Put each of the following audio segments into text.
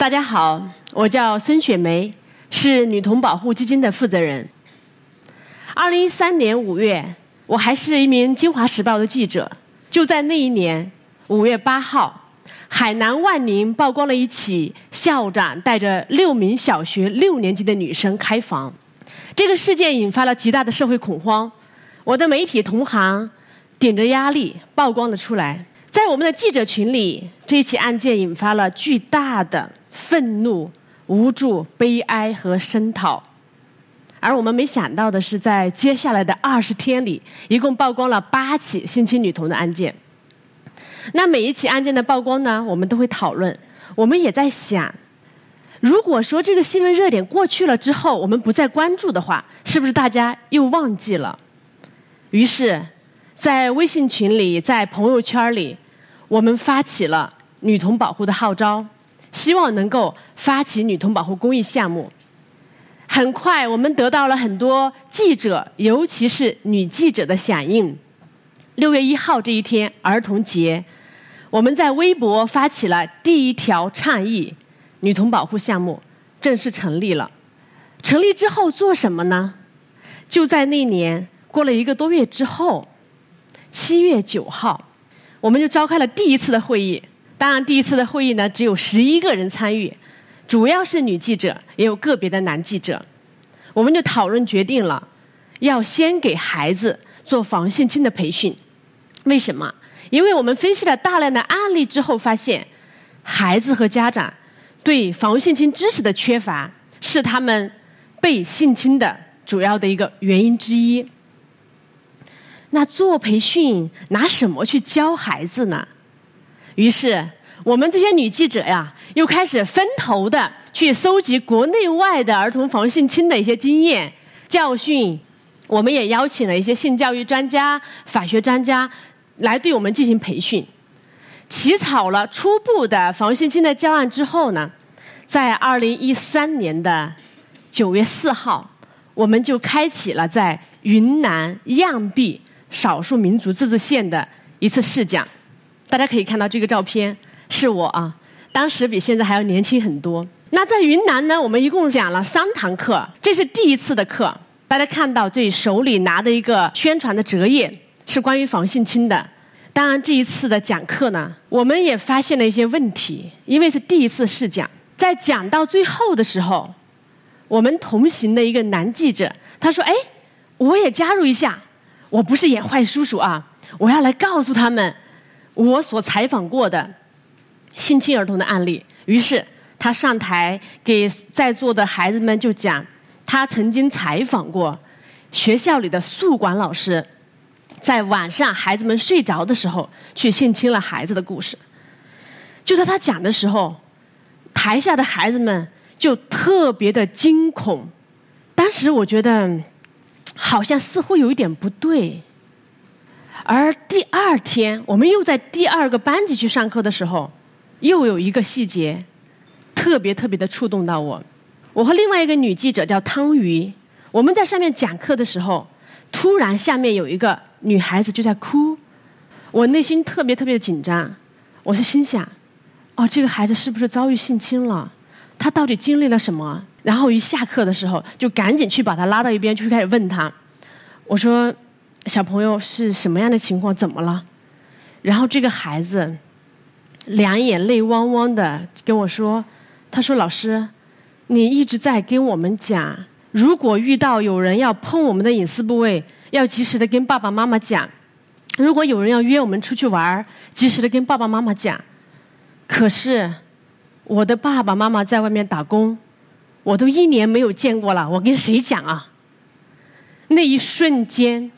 大家好，我叫孙雪梅，是女童保护基金的负责人。二零一三年五月，我还是一名《京华时报》的记者。就在那一年五月八号，海南万宁曝光了一起校长带着六名小学六年级的女生开房，这个事件引发了极大的社会恐慌。我的媒体同行顶着压力曝光了出来，在我们的记者群里，这一起案件引发了巨大的愤怒、无助、悲哀和声讨。而我们没想到的是，在接下来的二十天里，一共曝光了八起性侵女童的案件。那每一起案件的曝光呢，我们都会讨论。我们也在想，如果说这个新闻热点过去了之后，我们不再关注的话，是不是大家又忘记了？于是，在微信群里，在朋友圈里，我们发起了女童保护的号召，希望能够发起女童保护公益项目。很快，我们得到了很多记者，尤其是女记者的响应。六月一号这一天，儿童节，我们在微博发起了第一条倡议，女童保护项目正式成立了。成立之后做什么呢？就在那年过了一个多月之后，七月九号，我们就召开了第一次的会议。当然，第一次的会议呢，只有十一个人参与。主要是女记者，也有个别的男记者，我们就讨论决定了，要先给孩子做防性侵的培训。为什么？因为我们分析了大量的案例之后，发现孩子和家长对防性侵知识的缺乏，是他们被性侵的主要的一个原因之一。那做培训拿什么去教孩子呢？于是。我们这些女记者呀，又开始分头的去搜集国内外的儿童防性侵的一些经验教训。我们也邀请了一些性教育专家、法学专家来对我们进行培训。起草了初步的防性侵的教案之后呢，在二零一三年的九月四号，我们就开启了在云南漾濞少数民族自治县的一次试讲。大家可以看到这个照片。是我啊，当时比现在还要年轻很多。那在云南呢，我们一共讲了三堂课，这是第一次的课。大家看到这手里拿的一个宣传的折页，是关于防性侵的。当然，这一次的讲课呢，我们也发现了一些问题，因为是第一次试讲。在讲到最后的时候，我们同行的一个男记者他说：“哎，我也加入一下，我不是演坏叔叔啊，我要来告诉他们我所采访过的。”性侵儿童的案例，于是他上台给在座的孩子们就讲，他曾经采访过学校里的宿管老师，在晚上孩子们睡着的时候去性侵了孩子的故事。就在他讲的时候，台下的孩子们就特别的惊恐。当时我觉得好像似乎有一点不对。而第二天，我们又在第二个班级去上课的时候。又有一个细节，特别特别的触动到我。我和另外一个女记者叫汤瑜，我们在上面讲课的时候，突然下面有一个女孩子就在哭，我内心特别特别的紧张。我是心想，哦，这个孩子是不是遭遇性侵了？她到底经历了什么？然后一下课的时候，就赶紧去把她拉到一边，就开始问她。我说：“小朋友是什么样的情况？怎么了？”然后这个孩子。两眼泪汪汪的跟我说：“他说老师，你一直在跟我们讲，如果遇到有人要碰我们的隐私部位，要及时的跟爸爸妈妈讲；如果有人要约我们出去玩及时的跟爸爸妈妈讲。可是我的爸爸妈妈在外面打工，我都一年没有见过了，我跟谁讲啊？那一瞬间，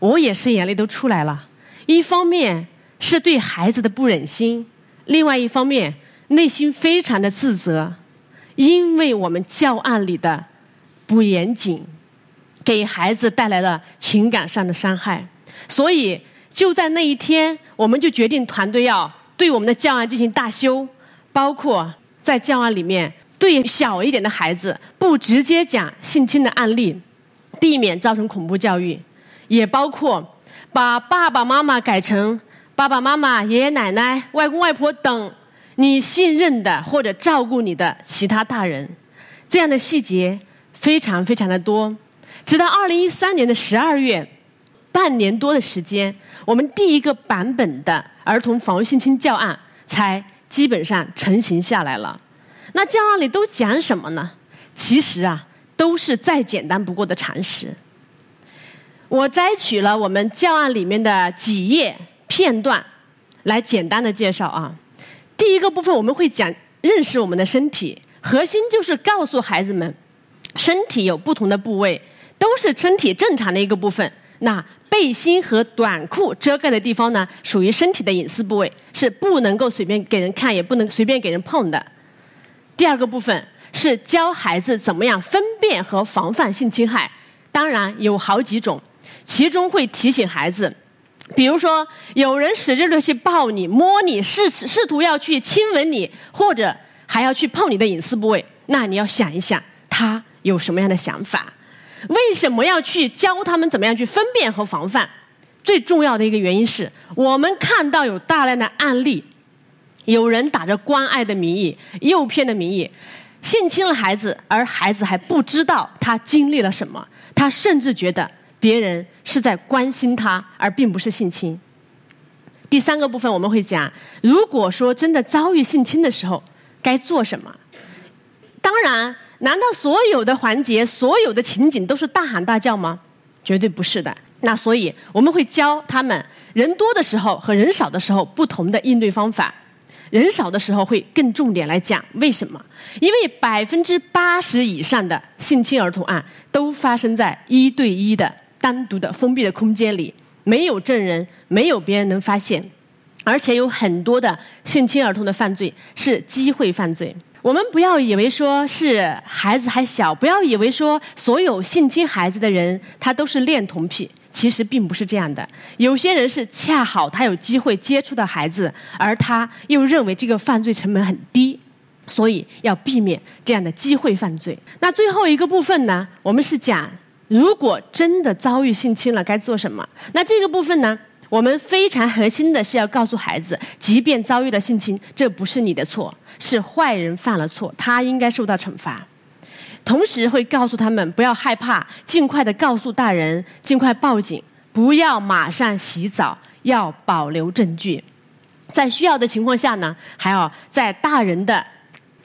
我也是眼泪都出来了。一方面。”是对孩子的不忍心，另外一方面内心非常的自责，因为我们教案里的不严谨，给孩子带来了情感上的伤害，所以就在那一天，我们就决定团队要对我们的教案进行大修，包括在教案里面对小一点的孩子不直接讲性侵的案例，避免造成恐怖教育，也包括把爸爸妈妈改成。爸爸妈妈、爷爷奶奶、外公外婆等你信任的或者照顾你的其他大人，这样的细节非常非常的多。直到二零一三年的十二月，半年多的时间，我们第一个版本的儿童防御性侵教案才基本上成型下来了。那教案里都讲什么呢？其实啊，都是再简单不过的常识。我摘取了我们教案里面的几页片段，来简单的介绍啊。第一个部分我们会讲认识我们的身体，核心就是告诉孩子们，身体有不同的部位，都是身体正常的一个部分。那背心和短裤遮盖的地方呢，属于身体的隐私部位，是不能够随便给人看，也不能随便给人碰的。第二个部分是教孩子怎么样分辨和防范性侵害，当然有好几种。其中会提醒孩子，比如说有人使劲的去抱你、摸你，试试图要去亲吻你，或者还要去碰你的隐私部位，那你要想一想，他有什么样的想法？为什么要去教他们怎么样去分辨和防范？最重要的一个原因是我们看到有大量的案例，有人打着关爱的名义、诱骗的名义，性侵了孩子，而孩子还不知道他经历了什么，他甚至觉得。别人是在关心他，而并不是性侵。第三个部分我们会讲，如果说真的遭遇性侵的时候，该做什么？当然，难道所有的环节、所有的情景都是大喊大叫吗？绝对不是的。那所以我们会教他们，人多的时候和人少的时候不同的应对方法。人少的时候会更重点来讲为什么？因为百分之八十以上的性侵儿童案都发生在一对一的。单独的封闭的空间里，没有证人，没有别人能发现，而且有很多的性侵儿童的犯罪是机会犯罪。我们不要以为说是孩子还小，不要以为说所有性侵孩子的人他都是恋童癖，其实并不是这样的。有些人是恰好他有机会接触到孩子，而他又认为这个犯罪成本很低，所以要避免这样的机会犯罪。那最后一个部分呢，我们是讲。如果真的遭遇性侵了，该做什么？那这个部分呢？我们非常核心的是要告诉孩子，即便遭遇了性侵，这不是你的错，是坏人犯了错，他应该受到惩罚。同时会告诉他们不要害怕，尽快的告诉大人，尽快报警，不要马上洗澡，要保留证据。在需要的情况下呢，还要在大人的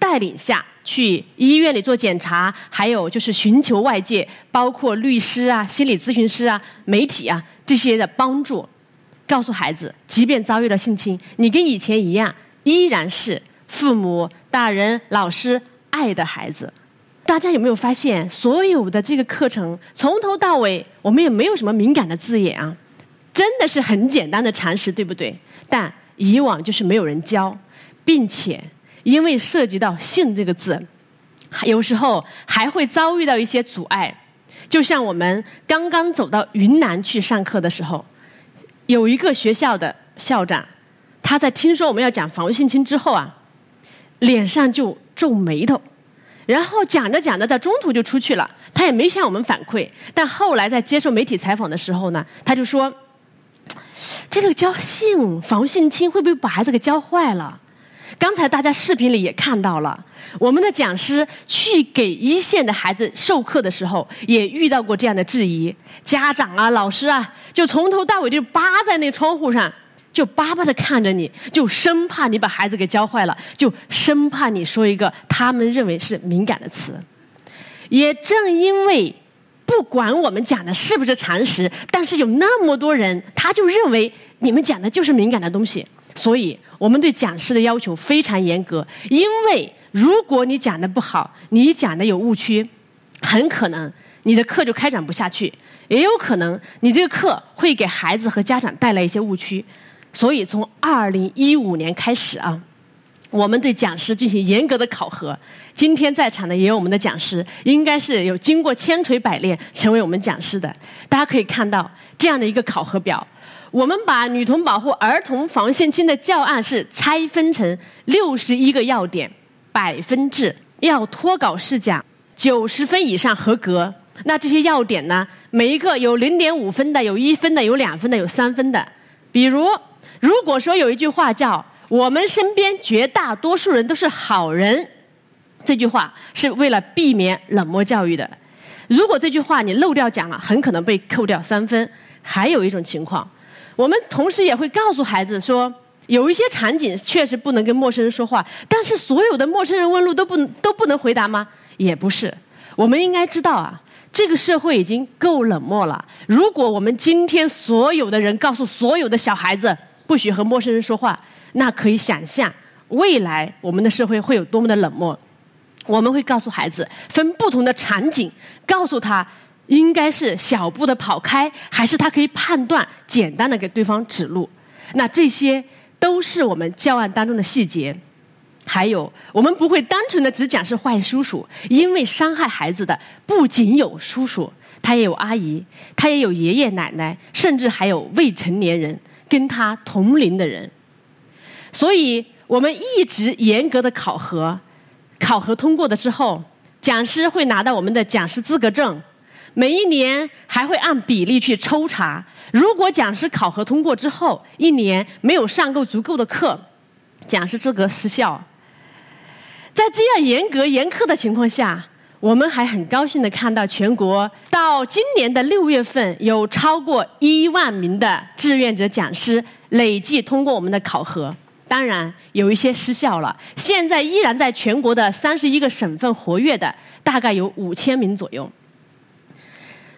带领下。去医院里做检查，还有就是寻求外界，包括律师啊、心理咨询师啊、媒体啊这些的帮助，告诉孩子，即便遭遇了性侵，你跟以前一样，依然是父母、大人、老师爱的孩子。大家有没有发现，所有的这个课程从头到尾，我们也没有什么敏感的字眼啊，真的是很简单的常识，对不对？但以往就是没有人教，并且。因为涉及到“性”这个字，有时候还会遭遇到一些阻碍。就像我们刚刚走到云南去上课的时候，有一个学校的校长，他在听说我们要讲防性侵之后啊，脸上就皱眉头，然后讲着讲着，在中途就出去了。他也没向我们反馈，但后来在接受媒体采访的时候呢，他就说：“这个教性防性侵会不会把孩子给教坏了？”刚才大家视频里也看到了，我们的讲师去给一线的孩子授课的时候，也遇到过这样的质疑。家长啊，老师啊，就从头到尾就扒在那窗户上，就巴巴的看着你，就生怕你把孩子给教坏了，就生怕你说一个他们认为是敏感的词。也正因为不管我们讲的是不是常识，但是有那么多人，他就认为你们讲的就是敏感的东西，所以。我们对讲师的要求非常严格，因为如果你讲的不好，你讲的有误区，很可能你的课就开展不下去，也有可能你这个课会给孩子和家长带来一些误区。所以从二零一五年开始啊，我们对讲师进行严格的考核。今天在场的也有我们的讲师，应该是有经过千锤百炼成为我们讲师的。大家可以看到这样的一个考核表。我们把女童保护儿童防性侵的教案是拆分成六十一个要点，百分制，要脱稿试讲，九十分以上合格。那这些要点呢？每一个有零点五分的，有一分的，有两分的，有三分的。比如，如果说有一句话叫“我我们身边绝大多数人都是好人。这句话是为了避免冷漠教育的。如果这句话你漏掉讲了，很可能被扣掉三分。还有一种情况，我们同时也会告诉孩子说，有一些场景确实不能跟陌生人说话，但是所有的陌生人问路都不都不能回答吗？也不是。我们应该知道啊，这个社会已经够冷漠了。如果我们今天所有的人告诉所有的小孩子不许和陌生人说话，那可以想象未来我们的社会会有多么的冷漠。我们会告诉孩子分不同的场景，告诉他应该是小步的跑开，还是他可以判断简单的给对方指路。那这些都是我们教案当中的细节。还有，我们不会单纯的只讲是坏叔叔，因为伤害孩子的不仅有叔叔，他也有阿姨，他也有爷爷奶奶，甚至还有未成年人跟他同龄的人。所以我们一直严格的考核。考核通过的之后，讲师会拿到我们的讲师资格证，每一年还会按比例去抽查。如果讲师考核通过之后，一年没有上够足够的课，讲师资格失效。在这样严格严苛的情况下，我们还很高兴的看到，全国到今年的六月份，有超过一万名的志愿者讲师累计通过我们的考核。当然有一些失效了，现在依然在全国的三十一个省份活跃的，大概有五千名左右。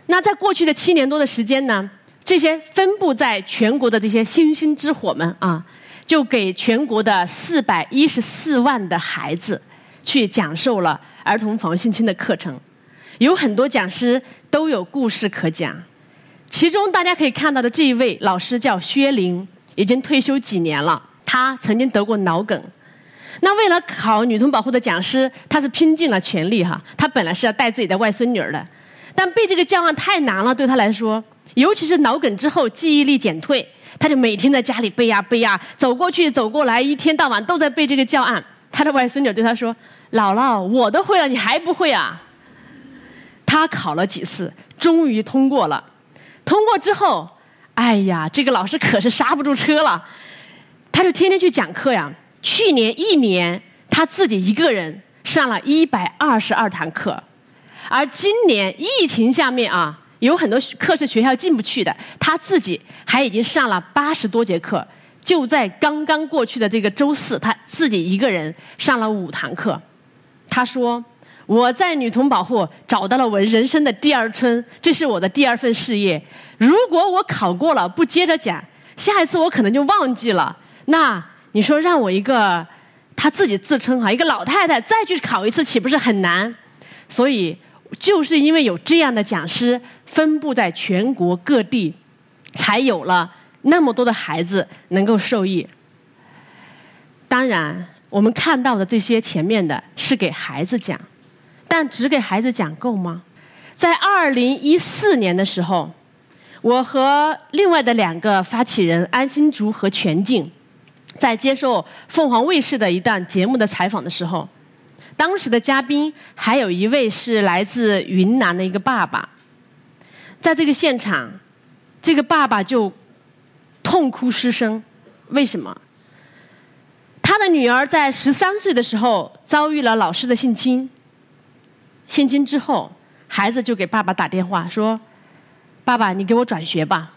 那在过去的七年多的时间呢，这些分布在全国的这些星星之火们啊，就给全国的四百一十四万的孩子去讲授了儿童防性侵的课程，有很多讲师都有故事可讲。其中大家可以看到的这一位老师叫薛玲，已经退休几年了。他曾经得过脑梗，那为了考女童保护的讲师，他是拼尽了全力哈。他本来是要带自己的外孙女儿的，但背这个教案太难了，对他来说，尤其是脑梗之后记忆力减退，他就每天在家里背呀背呀，走过去走过来，一天到晚都在背这个教案。他的外孙女对他说：“姥姥，我都会了，你还不会啊？”他考了几次，终于通过了。通过之后，哎呀，这个老师可是刹不住车了。他就天天去讲课呀。去年一年，他自己一个人上了一百二十二堂课，而今年疫情下面啊，有很多课是学校进不去的，他自己还已经上了八十多节课。就在刚刚过去的这个周四，他自己一个人上了五堂课。他说：“我在女童保护找到了我人生的第二春，这是我的第二份事业。如果我考过了，不接着讲，下一次我可能就忘记了。”那你说让我一个他自己自称哈一个老太太再去考一次，岂不是很难？所以就是因为有这样的讲师分布在全国各地，才有了那么多的孩子能够受益。当然，我们看到的这些前面的是给孩子讲，但只给孩子讲够吗？在二零一四年的时候，我和另外的两个发起人安心竹和全静。在接受凤凰卫视的一档节目的采访的时候，当时的嘉宾还有一位是来自云南的一个爸爸。在这个现场，这个爸爸就痛哭失声。为什么？他的女儿在十三岁的时候遭遇了老师的性侵。性侵之后，孩子就给爸爸打电话说：“爸爸，你给我转学吧。”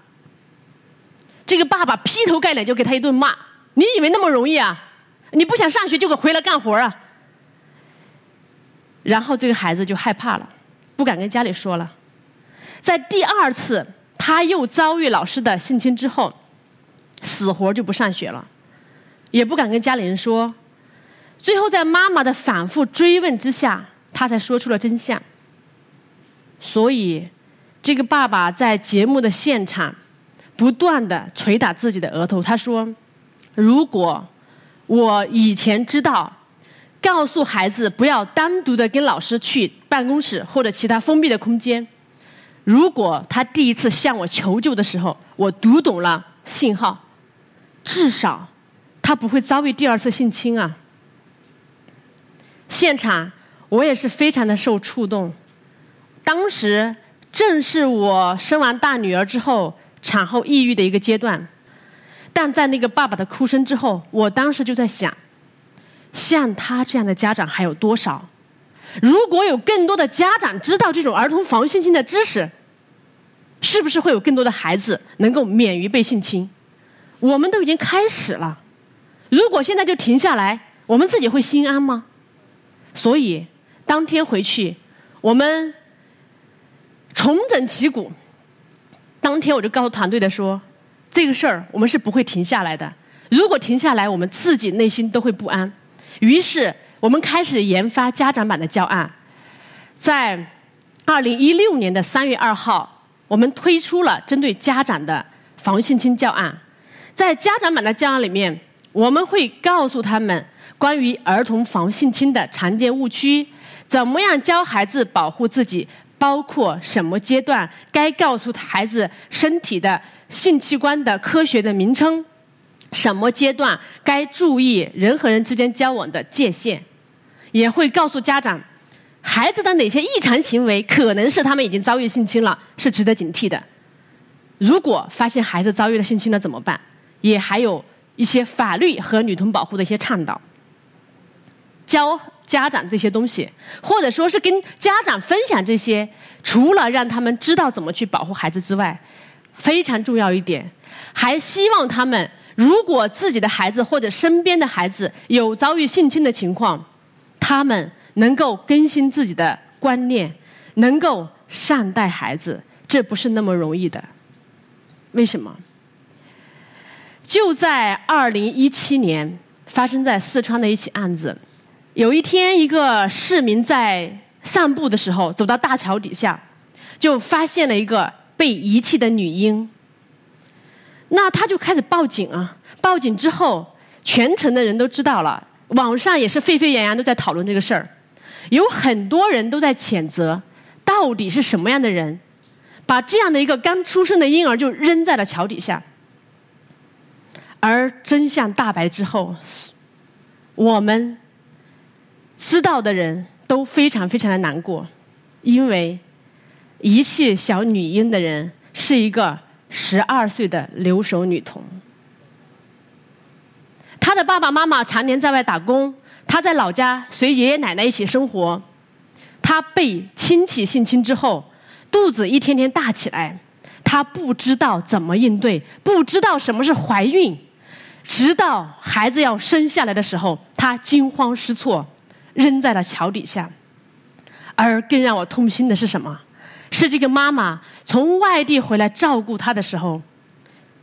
这个爸爸劈头盖脸就给他一顿骂。你以为那么容易啊？你不想上学就给回来干活啊？然后这个孩子就害怕了，不敢跟家里说了。在第二次他又遭遇老师的性侵之后，死活就不上学了，也不敢跟家里人说。最后在妈妈的反复追问之下，他才说出了真相。所以，这个爸爸在节目的现场不断的捶打自己的额头，他说。如果我以前知道，告诉孩子不要单独的跟老师去办公室或者其他封闭的空间，如果他第一次向我求救的时候，我读懂了信号，至少他不会遭遇第二次性侵啊。现场我也是非常的受触动，当时正是我生完大女儿之后产后抑郁的一个阶段。但在那个爸爸的哭声之后，我当时就在想，像他这样的家长还有多少？如果有更多的家长知道这种儿童防性侵的知识，是不是会有更多的孩子能够免于被性侵？我们都已经开始了，如果现在就停下来，我们自己会心安吗？所以当天回去，我们重整旗鼓。当天我就告诉团队的说，这个事儿我们是不会停下来的。如果停下来，我们自己内心都会不安。于是我们开始研发家长版的教案，在二零一六年的三月二号，我们推出了针对家长的防性侵教案。在家长版的教案里面，我们会告诉他们关于儿童防性侵的常见误区，怎么样教孩子保护自己。包括什么阶段该告诉孩子身体的性器官的科学的名称？什么阶段该注意人和人之间交往的界限？也会告诉家长，孩子的哪些异常行为可能是他们已经遭遇性侵了，是值得警惕的。如果发现孩子遭遇了性侵了怎么办？也还有一些法律和女童保护的一些倡导。教。家长这些东西，或者说是跟家长分享这些，除了让他们知道怎么去保护孩子之外，非常重要一点，还希望他们如果自己的孩子或者身边的孩子有遭遇性侵的情况，他们能够更新自己的观念，能够善待孩子，这不是那么容易的。为什么？就在二零一七年，发生在四川的一起案子。有一天，一个市民在散步的时候，走到大桥底下，就发现了一个被遗弃的女婴。那他就开始报警啊！报警之后，全城的人都知道了，网上也是沸沸扬扬都在讨论这个事儿。有很多人都在谴责，到底是什么样的人，把这样的一个刚出生的婴儿就扔在了桥底下？而真相大白之后，我们。知道的人都非常非常的难过，因为遗弃小女婴的人是一个十二岁的留守女童。她的爸爸妈妈常年在外打工，她在老家随爷爷奶奶一起生活。她被亲戚性侵之后，肚子一天天大起来，她不知道怎么应对，不知道什么是怀孕，直到孩子要生下来的时候，她惊慌失措。扔在了桥底下，而更让我痛心的是什么？是这个妈妈从外地回来照顾他的时候，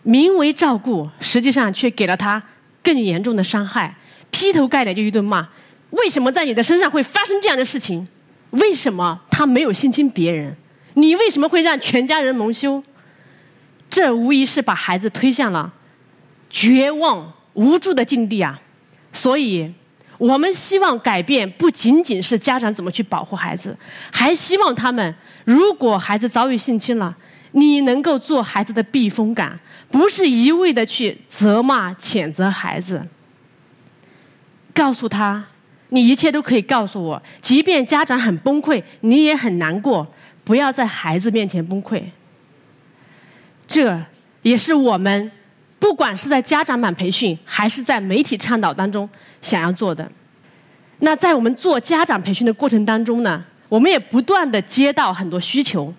名为照顾，实际上却给了他更严重的伤害，劈头盖脸就一顿骂：为什么在你的身上会发生这样的事情？为什么他没有性侵别人？你为什么会让全家人蒙羞？这无疑是把孩子推向了绝望无助的境地啊！所以。我们希望改变不仅仅是家长怎么去保护孩子，还希望他们，如果孩子遭遇性侵了，你能够做孩子的避风港，不是一味的去责骂、谴责孩子。告诉他，你一切都可以告诉我，即便家长很崩溃，你也很难过，不要在孩子面前崩溃。这也是我们。不管是在家长版培训，还是在媒体倡导当中想要做的，那在我们做家长培训的过程当中呢，我们也不断的接到很多需求，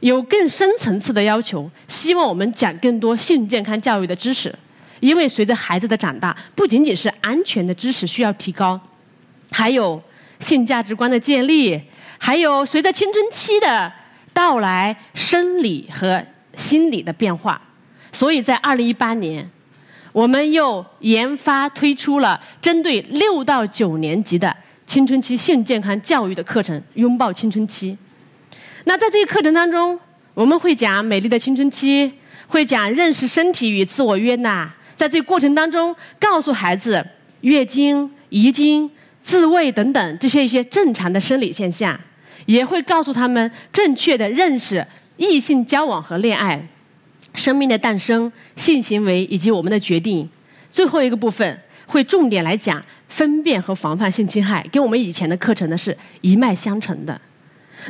有更深层次的要求，希望我们讲更多性健康教育的知识，因为随着孩子的长大，不仅仅是安全的知识需要提高，还有性价值观的建立，还有随着青春期的到来，生理和心理的变化。所以在二零一八年，我们又研发推出了针对六到九年级的青春期性健康教育的课程《拥抱青春期》。那在这个课程当中，我们会讲美丽的青春期，会讲认识身体与自我约纳。在这个过程当中，告诉孩子月经、遗精、自慰等等这些一些正常的生理现象，也会告诉他们正确的认识异性交往和恋爱。生命的诞生、性行为以及我们的决定，最后一个部分会重点来讲分辨和防范性侵害，跟我们以前的课程呢是一脉相承的。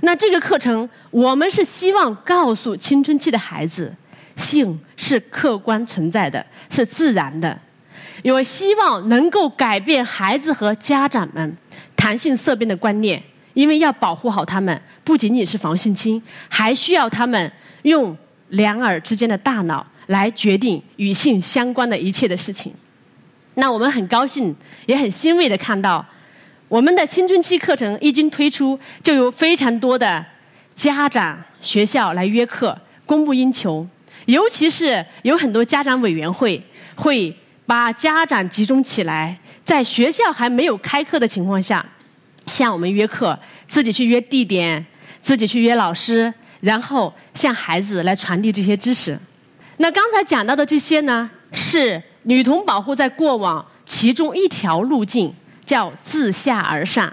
那这个课程，我们是希望告诉青春期的孩子，性是客观存在的，是自然的。我希望能够改变孩子和家长们谈性色变的观念，因为要保护好他们，不仅仅是防性侵，还需要他们用两耳之间的大脑来决定与性相关的一切的事情。那我们很高兴，也很欣慰的看到，我们的青春期课程一经推出，就有非常多的家长、学校来约课，供不应求。尤其是有很多家长委员会会把家长集中起来，在学校还没有开课的情况下，向我们约课，自己去约地点，自己去约老师，然后向孩子来传递这些知识。那刚才讲到的这些呢，是。女童保护在过往其中一条路径叫自下而上，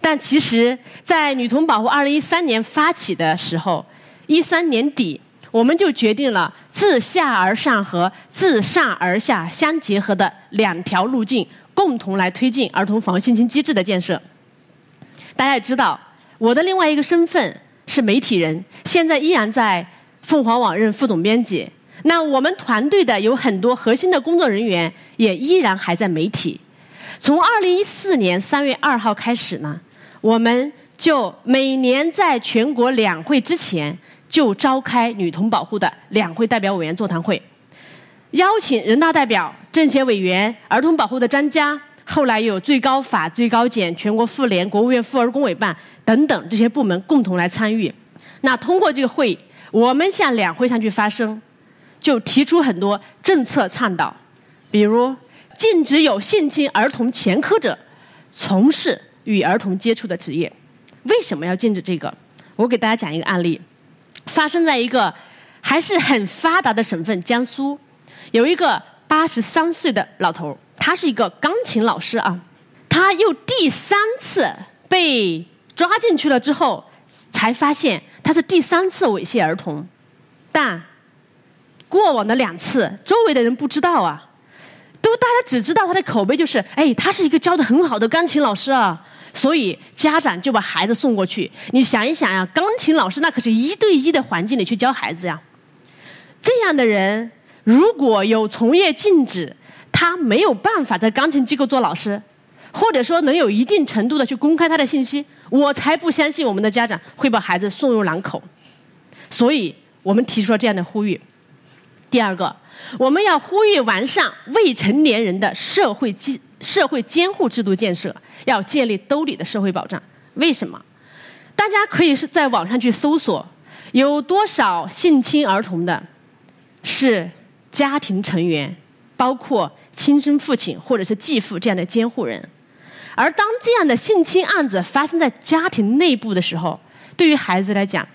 但其实，在女童保护二零一三年发起的时候，一三年底我们就决定了自下而上和自上而下相结合的两条路径，共同来推进儿童防性侵机制的建设。大家也知道，我的另外一个身份是媒体人，现在依然在凤凰网任副总编辑。那我们团队的有很多核心的工作人员也依然还在媒体。从二零一四年三月二号开始呢，我们就每年在全国两会之前就召开女童保护的两会代表委员座谈会，邀请人大代表、政协委员、儿童保护的专家，后来有最高法、最高检、全国妇联、国务院妇儿工委办等等这些部门共同来参与。那通过这个会议，我们向两会上去发声。就提出很多政策倡导，比如禁止有性侵儿童前科者从事与儿童接触的职业。为什么要禁止这个？我给大家讲一个案例，发生在一个还是很发达的省份江苏，有一个八十三岁的老头，他是一个钢琴老师啊，他又第三次被抓进去了之后，才发现他是第三次猥亵儿童，但。过往的两次，周围的人不知道啊，都大家只知道他的口碑就是，哎，他是一个教的很好的钢琴老师啊，所以家长就把孩子送过去。你想一想呀，钢琴老师那可是一对一的环境里去教孩子呀。这样的人如果有从业禁止，他没有办法在钢琴机构做老师，或者说能有一定程度的去公开他的信息，我才不相信我们的家长会把孩子送入狼口。所以我们提出了这样的呼吁。第二个，我们要呼吁完善未成年人的社会监社会监护制度建设，要建立兜底的社会保障。为什么？大家可以是在网上去搜索，有多少性侵儿童的，是家庭成员，包括亲生父亲或者是继父这样的监护人。而当这样的性侵案子发生在家庭内部的时候，对于孩子来讲，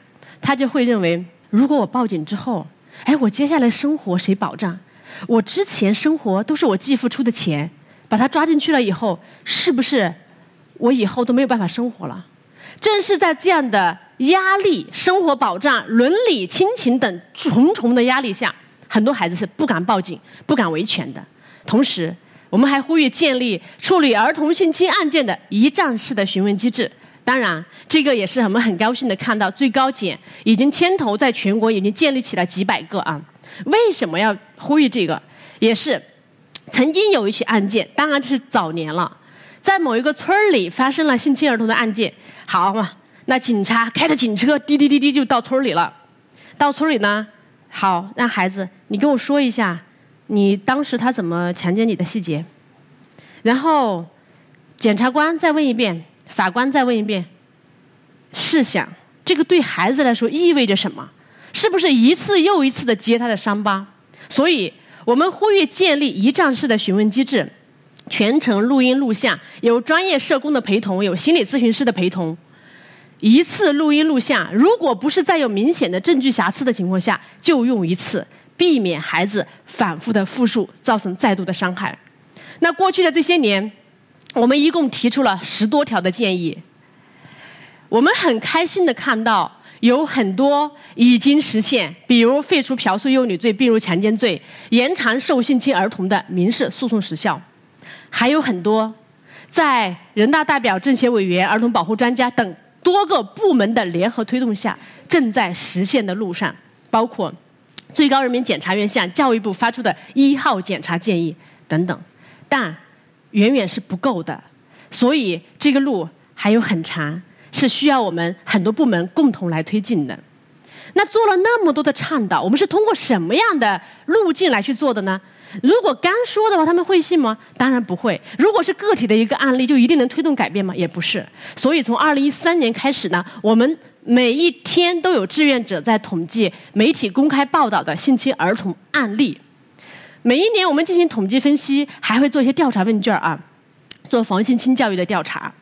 他就会认为，如果我报警之后，哎，我接下来生活谁保障？我之前生活都是我继父出的钱，把他抓进去了以后，是不是我以后都没有办法生活了？正是在这样的压力、生活保障、伦理、亲情等重重的压力下，很多孩子是不敢报警、不敢维权的。同时，我们还呼吁建立处理儿童性侵案件的一站式的询问机制。当然，这个也是我们很高兴的看到，最高检已经牵头在全国已经建立起了几百个啊。为什么要呼吁这个？也是曾经有一起案件，当然这是早年了，在某一个村里发生了性侵儿童的案件。好嘛，那警察开着警车滴滴滴滴就到村里了。到村里呢，好让孩子你跟我说一下，你当时他怎么强奸你的细节。然后检察官再问一遍。法官再问一遍：试想，这个对孩子来说意味着什么？是不是一次又一次的揭他的伤疤？所以我们呼吁建立一站式的询问机制，全程录音录像，有专业社工的陪同，有心理咨询师的陪同。一次录音录像，如果不是在有明显的证据瑕疵的情况下，就用一次，避免孩子反复的复述，造成再度的伤害。那过去的这些年。我们一共提出了十多条的建议，我们很开心的看到有很多已经实现，比如废除嫖宿幼女罪并入强奸罪，延长受性侵儿童的民事诉讼时效，还有很多在人大代表、政协委员、儿童保护专家等多个部门的联合推动下正在实现的路上，包括最高人民检察院向教育部发出的一号检察建议等等，但远远是不够的，所以这个路还有很长，是需要我们很多部门共同来推进的。那做了那么多的倡导，我们是通过什么样的路径来去做的呢？如果干说的话，他们会信吗？当然不会。如果是个体的一个案例，就一定能推动改变吗？也不是。所以从二零一三年开始呢，我们每一天都有志愿者在统计媒体公开报道的性侵儿童案例。每一年我们进行统计分析，还会做一些调查问卷啊，做防性侵教育的调查。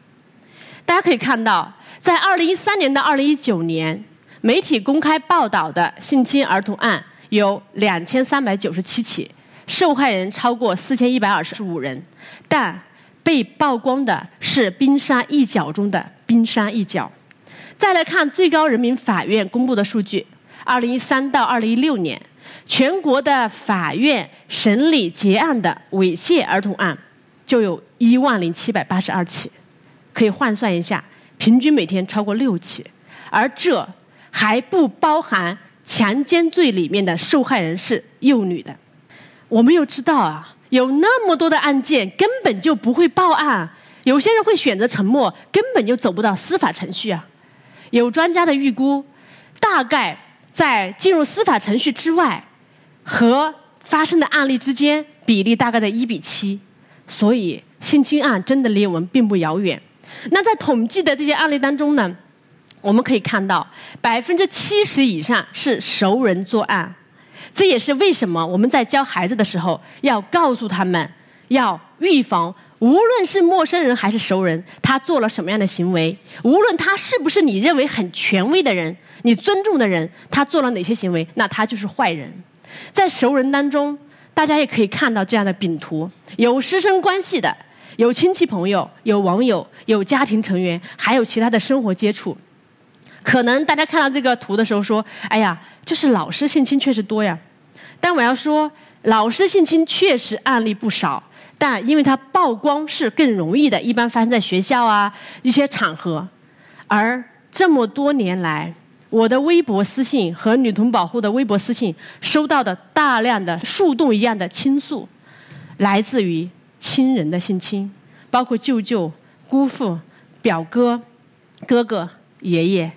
大家可以看到，在二零一三年到二零一九年。媒体公开报道的性侵儿童案有两千三百九十七起，受害人超过四千一百二十五人，但被曝光的是冰山一角中的冰山一角。再来看最高人民法院公布的数据：二零一三到二零一六年，全国的法院审理结案的猥亵儿童案就有一万零七百八十二起，可以换算一下，平均每天超过六起，而这。还不包含强奸罪里面的受害人是幼女的。我们又知道啊，有那么多的案件根本就不会报案，有些人会选择沉默，根本就走不到司法程序啊。有专家的预估，大概在进入司法程序之外和发生的案例之间比例大概在一比七，所以性侵案真的离我们并不遥远。那在统计的这些案例当中呢？我们可以看到，百分之七十以上是熟人作案，这也是为什么我们在教孩子的时候要告诉他们，要预防，无论是陌生人还是熟人，他做了什么样的行为，无论他是不是你认为很权威的人、你尊重的人，他做了哪些行为，那他就是坏人。在熟人当中，大家也可以看到这样的饼图：有师生关系的，有亲戚朋友，有网友，有家庭成员，还有其他的生活接触。可能大家看到这个图的时候说：“哎呀，就是老师性侵确实多呀。”但我要说，老师性侵确实案例不少，但因为它曝光是更容易的，一般发生在学校啊一些场合。而这么多年来，我的微博私信和女童保护的微博私信收到的大量的树洞一样的倾诉，来自于亲人的性侵，包括舅舅、姑父、表哥、哥哥、爷爷。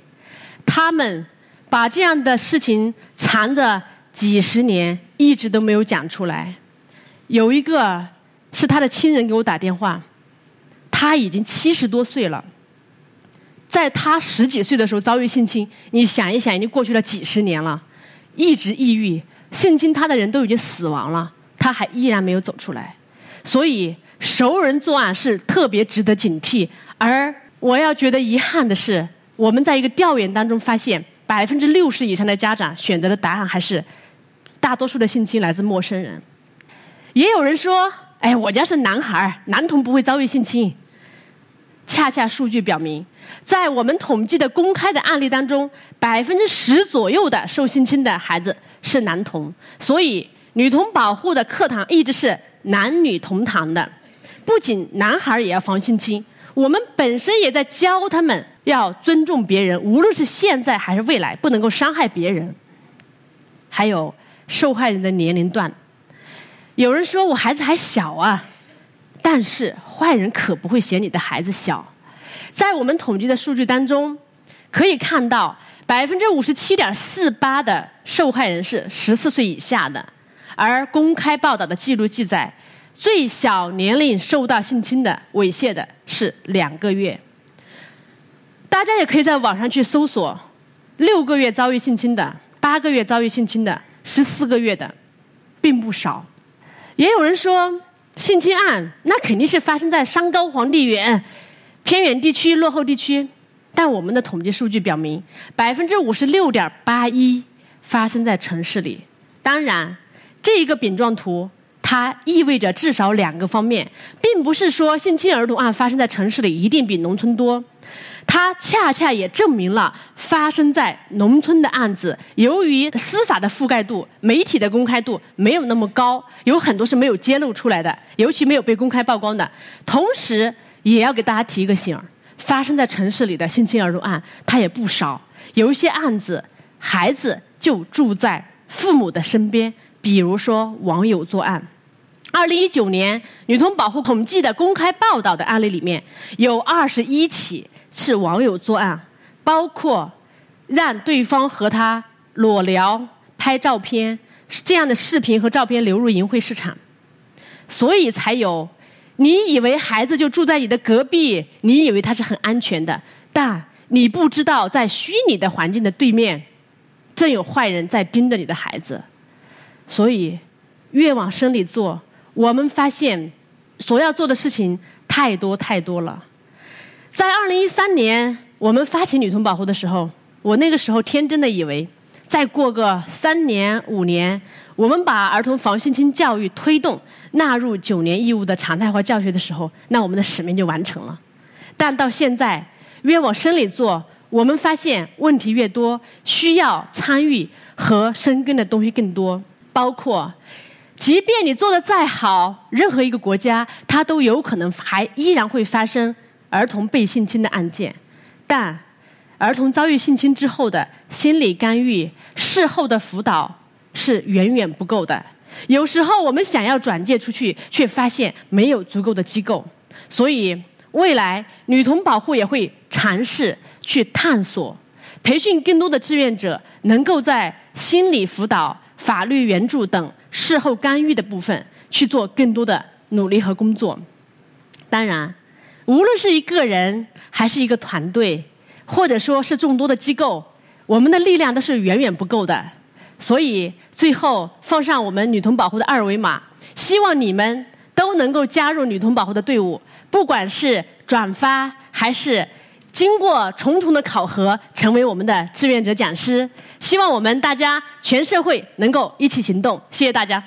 他们把这样的事情藏着几十年，一直都没有讲出来。有一个是他的亲人给我打电话，他已经七十多岁了，在他十几岁的时候遭遇性侵，你想一想，已经过去了几十年了，一直抑郁，性侵他的人都已经死亡了，他还依然没有走出来。所以熟人作案是特别值得警惕。而我要觉得遗憾的是。我们在一个调研当中发现，百分之六十以上的家长选择的答案还是大多数的性侵来自陌生人。也有人说：“哎，我家是男孩，男童不会遭遇性侵。”恰恰数据表明，在我们统计的公开的案例当中，百分之十左右的受性侵的孩子是男童。所以，女童保护的课堂一直是男女同堂的，不仅男孩也要防性侵。我们本身也在教他们要尊重别人，无论是现在还是未来，不能够伤害别人。还有受害人的年龄段，有人说我孩子还小啊，但是坏人可不会嫌你的孩子小。在我们统计的数据当中，可以看到百分之五十七点四八的受害人是十四岁以下的，而公开报道的记录记载。最小年龄受到性侵的猥亵的是两个月，大家也可以在网上去搜索，六个月遭遇性侵的，八个月遭遇性侵的，十四个月的，并不少。也有人说，性侵案那肯定是发生在山高皇帝远、偏远地区、落后地区，但我们的统计数据表明，百分之五十六点八一发生在城市里。当然，这一个饼状图。它意味着至少两个方面，并不是说性侵儿童案发生在城市里一定比农村多，它恰恰也证明了发生在农村的案子，由于司法的覆盖度、媒体的公开度没有那么高，有很多是没有揭露出来的，尤其没有被公开曝光的。同时，也要给大家提一个醒儿：发生在城市里的性侵儿童案，它也不少，有一些案子孩子就住在。父母的身边，比如说网友作案。二零一九年女童保护统计的公开报道的案例里面，有二十一起是网友作案，包括让对方和他裸聊、拍照片这样的视频和照片流入淫秽市场，所以才有你以为孩子就住在你的隔壁，你以为他是很安全的，但你不知道在虚拟的环境的对面，正有坏人在盯着你的孩子，所以越往深里做。我们发现，所要做的事情太多太多了。在二零一三年，我们发起女童保护的时候，我那个时候天真的以为，再过个三年五年，我们把儿童防性侵教育推动纳入九年义务的常态化教学的时候，那我们的使命就完成了。但到现在，越往深里做，我们发现问题越多，需要参与和深耕的东西更多，包括。即便你做的再好，任何一个国家，它都有可能还依然会发生儿童被性侵的案件。但儿童遭遇性侵之后的心理干预、事后的辅导是远远不够的。有时候我们想要转介出去，却发现没有足够的机构。所以，未来女童保护也会尝试去探索，培训更多的志愿者，能够在心理辅导、法律援助等。事后干预的部分去做更多的努力和工作。当然，无论是一个人还是一个团队，或者说是众多的机构，我们的力量都是远远不够的。所以，最后放上我们女童保护的二维码，希望你们都能够加入女童保护的队伍，不管是转发还是经过重重的考核，成为我们的志愿者讲师。希望我们大家全社会能够一起行动，谢谢大家。